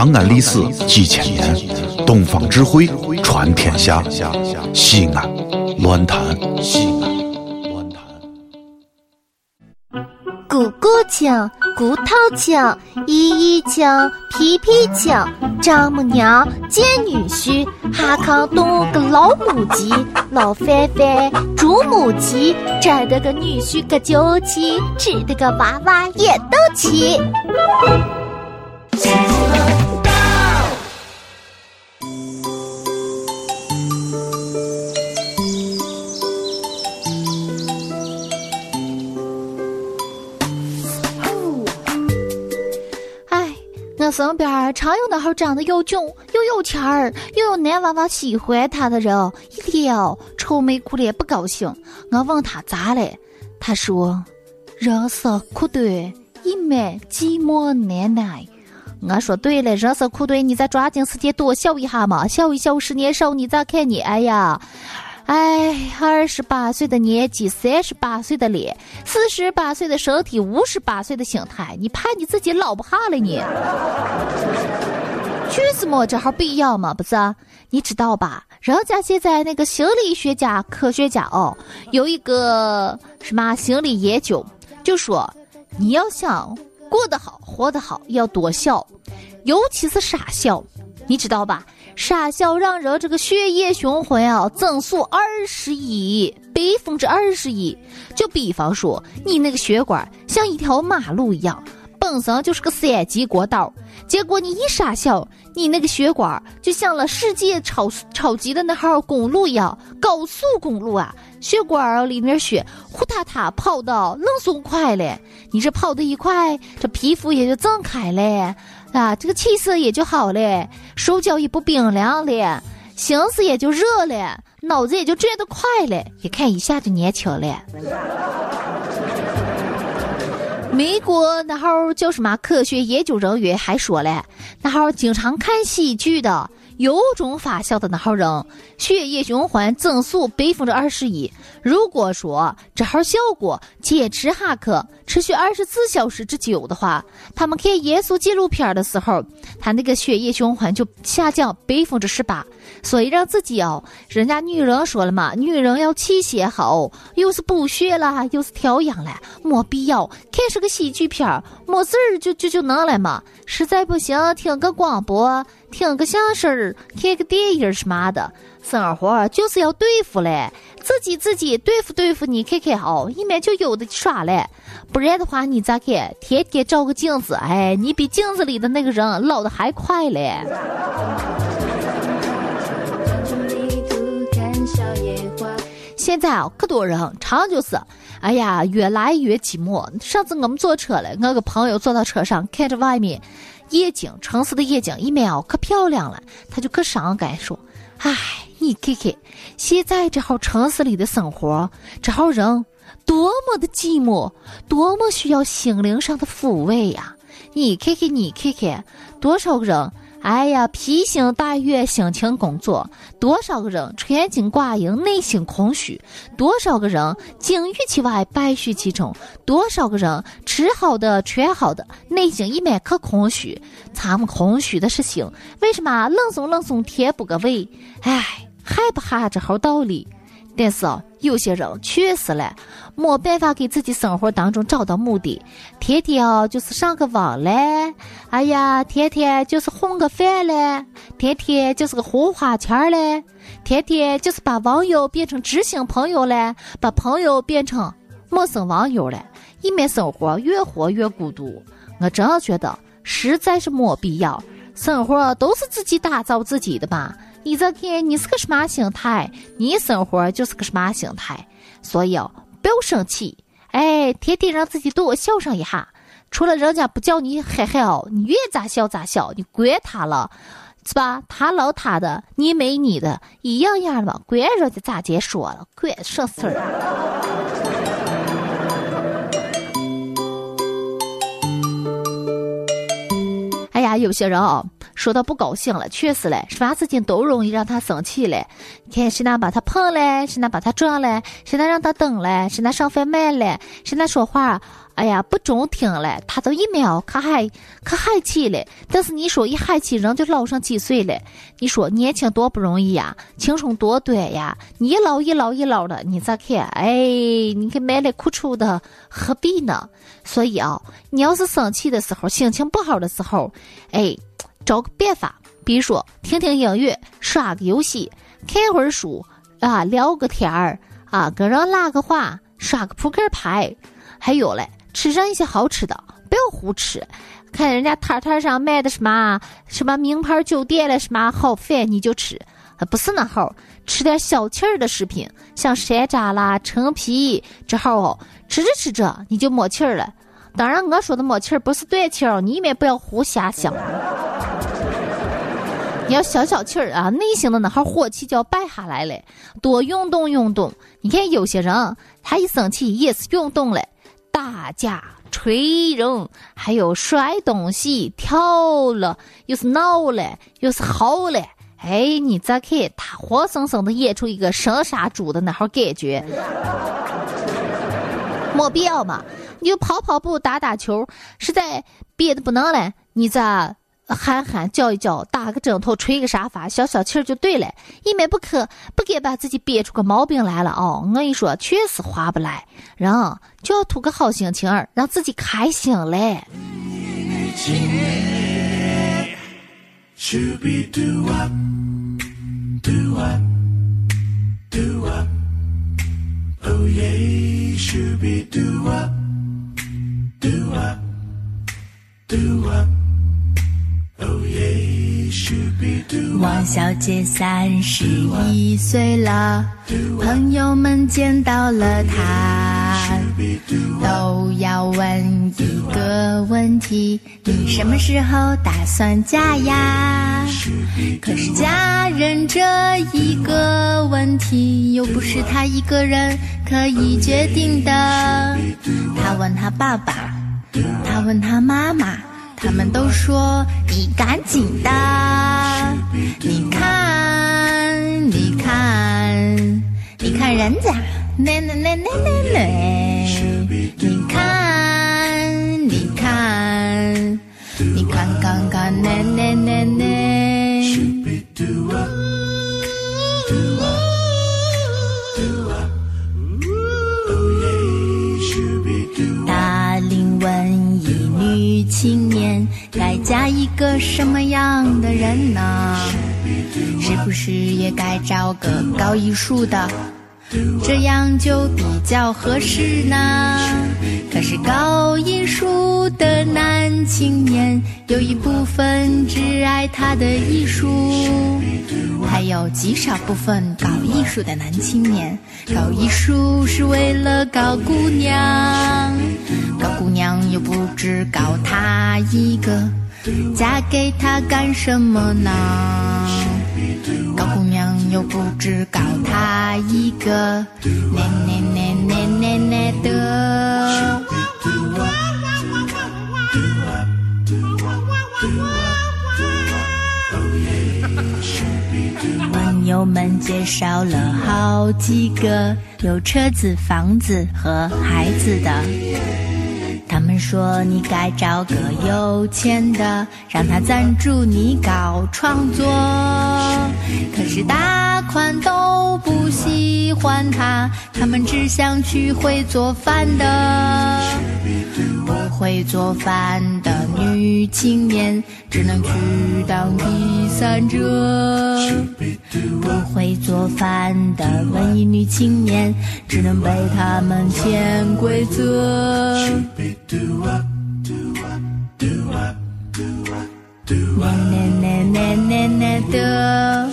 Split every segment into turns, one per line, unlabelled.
长安历史几千年，东方智慧传天下。西安，乱谈西安。乱谈。
咕咕叫，骨头叫，咿咿叫，皮皮叫。丈母娘见女婿，哈康动个老母鸡，老范范捉母鸡，摘得个女婿个娇气，吃得个娃娃也斗气。身边常有那号长得又俊又有钱儿，又有男娃娃喜欢他的人，一天哦愁眉苦脸不高兴。我问他咋了，他说：“人生苦短，一满寂寞难耐。”我说对了，人生苦短，你再抓紧时间多笑一下嘛，笑一笑十年少，你再看你，哎呀。哎，二十八岁的年纪，三十八岁的脸，四十八岁的身体，五十八岁的心态，你怕你自己老不下了你？去死么？这还必要吗？不是？你知道吧？人家现在那个心理学家、科学家哦，有一个什么心理研究，就说你要想过得好、活得好，要多笑，尤其是傻笑，你知道吧？傻笑让人这个血液循环啊增速二十一，百分之二十一。就比方说，你那个血管像一条马路一样，本身就是个三级国道，结果你一傻笑，你那个血管就像了世界超超级的那号公路一样，高速公路啊，血管里面血呼嗒嗒跑的冷松快嘞。你这跑得一快，这皮肤也就增开了。啊，这个气色也就好了，手脚也不冰凉了，心思也就热了，脑子也就转得快了，一看一下就年轻了。美国那号叫什么科学研究人员还说了，那号经常看喜剧的。有种发笑的那号人，血液循环增速百分之二十一。如果说这号效果坚持下去，持续二十四小时之久的话，他们看严肃纪录片的时候，他那个血液循环就下降百分之十八。所以让自己哦，人家女人说了嘛，女人要气血好，又是补血啦，又是调养啦，没必要看是个喜剧片儿，没事儿就就就能了嘛。实在不行，听个广播，听个相声儿，看个电影儿什么的。生活就是要对付嘞，自己自己对付对付，你看看哦，一面就有的耍嘞。不然的话，你咋看？天天照个镜子，哎，你比镜子里的那个人老的还快嘞。现在啊，可多人常就是，哎呀，越来越寂寞。上次我们坐车了，我个朋友坐到车上，看着外面夜景，城市的夜景，一秒可漂亮了，他就可伤感说：“哎，你看看，现在这号城市里的生活，这号人多么的寂寞，多么需要心灵上的抚慰呀！你看看，你看看，多少个人。”哎呀，披星戴月，辛勤工作，多少个人穿金挂银，内心空虚；多少个人金玉其外，败絮其中；多少个人吃好的，穿好的，内心一满可空虚。咱们空虚的是心，为什么冷松冷松填不个胃？哎，还不哈这号道理。但是啊，有些人确实了，没办法给自己生活当中找到目的，天天啊就是上个网嘞，哎呀，天天就是混个饭嘞，天天就是个花花钱嘞，天天就是把网友变成知心朋友嘞，把朋友变成陌生网友嘞，一面生活越活越孤独。我真觉得实在是没必要，生活都是自己打造自己的吧。你这看你是个什么心态？你生活就是个什么心态？所以哦，不要生气，哎，天天让自己多笑上一下。除了人家不叫你嘿嘿哦，你愿咋笑咋笑，你管他了，是吧？他老他的，你没你的，一样样的嘛，管人家咋接说了，管什事儿。哎呀，有些人哦，说他不高兴了，确实嘞，什么事情都容易让他生气嘞。看谁那把他碰嘞，谁那把他撞嘞，谁那让他等嘞，谁那上饭慢嘞，谁那说话哎呀，不中听了，他都一秒可还可嗨气了。但是你说一嗨气，人就老上几岁了。你说年轻多不容易呀，青春多短呀。你一老一老一老的，你咋看？哎，你给买了苦楚的，何必呢？所以啊，你要是生气的时候，心情不好的时候，哎，找个办法，比如说听听音乐，刷个游戏，看会儿书啊，聊个天儿啊，跟人拉个话，耍个扑克牌，还有嘞。吃上一些好吃的，不要胡吃。看人家摊摊上卖的什么什么名牌酒店的什么好饭，你就吃，不是那好。吃点消气儿的食品，像山楂啦、陈皮，这好哦。吃着吃着你就没气儿了。当然，我说的没气儿不是断气儿，你们不要胡瞎想。你要消消气儿啊，内心的那号火气就要败下来了。多运动运动。你看有些人，他一生气也是运动了。打架、捶人，还有摔东西、跳了，又是闹了，又是嚎了。哎，你再看他活生生的演出一个神杀猪的那号感觉，没必要嘛？你就跑跑步、打打球，实在憋得不能了，你再。喊喊叫一叫，打个枕头，捶个沙发，消消气儿就对了。一面不可不该把自己憋出个毛病来了哦。我跟你说，确实划不来，人就要图个好心情儿，让自己开心嘞。
王小姐三十一岁了，朋友们见到了她，都要问一个问题：你什么时候打算嫁呀？可是嫁人这一个问题，又不是她一个人可以决定的。她问她爸爸，他问他妈妈。他们都说你赶紧的，你看，你看，你看人家，奶奶奶奶奶奶，该嫁一个什么样的人呢？是不是也该找个搞艺术的？这样就比较合适呢。可是搞艺术的男青年有一部分只爱他的艺术，还有极少部分搞艺术的男青年搞艺术是为了搞姑娘，搞姑娘又不只搞他一个，嫁给他干什么呢？高姑娘又不止搞他一个，奶奶奶奶奶奶的。朋友们介绍了好几个有车子、房子和孩子的。说你该找个有钱的，让他赞助你搞创作。可是大他，他们只想娶会做饭的。不会做饭的女青年只能去当第三者。不会做饭的文艺女青年只能被他们潜规则。奶奶奶奶奶的。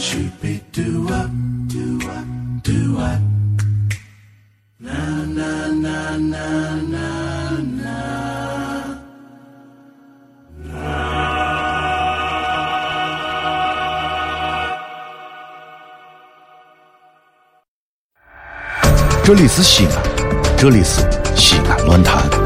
这里是西安，这里是西安论坛。